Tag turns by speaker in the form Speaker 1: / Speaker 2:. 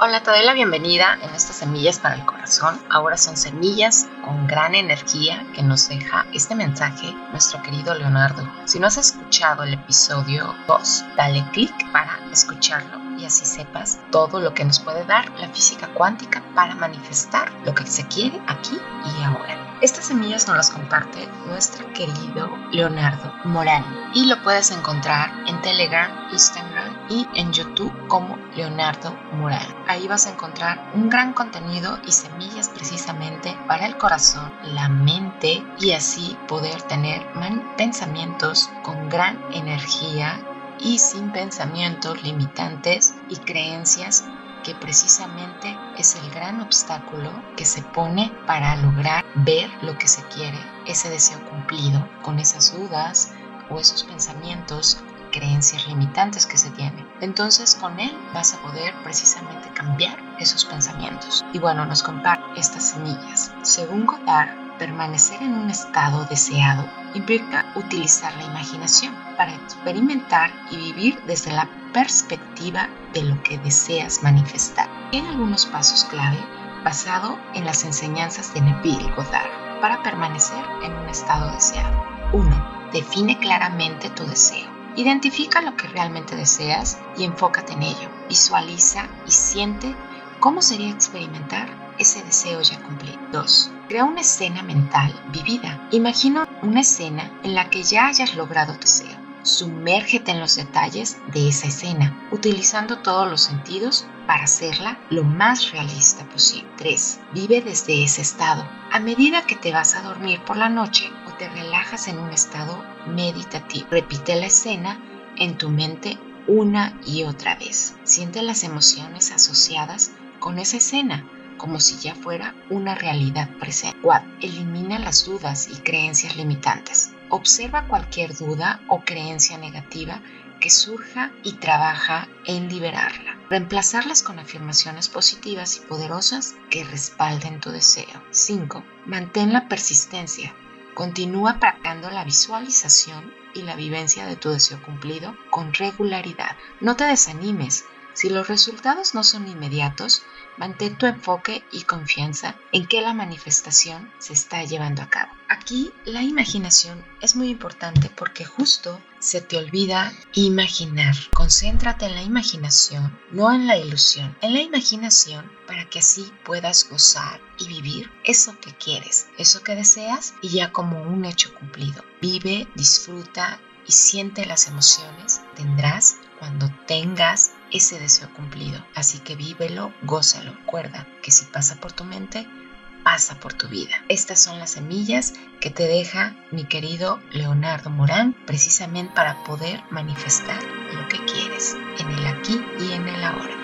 Speaker 1: Hola, te doy la bienvenida en estas semillas para el corazón. Ahora son semillas con gran energía que nos deja este mensaje nuestro querido Leonardo. Si no has escuchado el episodio 2, dale clic para escucharlo y así sepas todo lo que nos puede dar la física cuántica para manifestar lo que se quiere aquí y ahora. Estas semillas nos las comparte nuestro querido Leonardo Morán y lo puedes encontrar en Telegram, Instagram y en YouTube como Leonardo Morán. Ahí vas a encontrar un gran contenido y semillas precisamente para el corazón, la mente y así poder tener pensamientos con gran energía y sin pensamientos limitantes y creencias que precisamente es el gran obstáculo que se pone para lograr ver lo que se quiere, ese deseo cumplido, con esas dudas o esos pensamientos creencias limitantes que se tienen. Entonces con él vas a poder precisamente cambiar esos pensamientos. Y bueno, nos comparte estas semillas. Según Godard, permanecer en un estado deseado implica utilizar la imaginación para experimentar y vivir desde la perspectiva de lo que deseas manifestar. Tiene algunos pasos clave basado en las enseñanzas de Neville Goddard para permanecer en un estado deseado. 1. Define claramente tu deseo. Identifica lo que realmente deseas y enfócate en ello. Visualiza y siente cómo sería experimentar ese deseo ya cumplido. 2. Crea una escena mental vivida. Imagina una escena en la que ya hayas logrado tu deseo. Sumérgete en los detalles de esa escena, utilizando todos los sentidos para hacerla lo más realista posible. 3. Vive desde ese estado. A medida que te vas a dormir por la noche o te relajas en un estado meditativo, repite la escena en tu mente una y otra vez. Siente las emociones asociadas con esa escena como si ya fuera una realidad presente. 4. Elimina las dudas y creencias limitantes. Observa cualquier duda o creencia negativa que surja y trabaja en liberarla. Reemplazarlas con afirmaciones positivas y poderosas que respalden tu deseo. 5. Mantén la persistencia. Continúa practicando la visualización y la vivencia de tu deseo cumplido con regularidad. No te desanimes si los resultados no son inmediatos, mantén tu enfoque y confianza en que la manifestación se está llevando a cabo. Aquí la imaginación es muy importante porque justo se te olvida imaginar. Concéntrate en la imaginación, no en la ilusión. En la imaginación para que así puedas gozar y vivir eso que quieres, eso que deseas y ya como un hecho cumplido. Vive, disfruta y siente las emociones. Tendrás cuando tengas ese deseo cumplido. Así que vívelo, gózalo. Recuerda que si pasa por tu mente, pasa por tu vida. Estas son las semillas que te deja mi querido Leonardo Morán precisamente para poder manifestar lo que quieres en el aquí y en el ahora.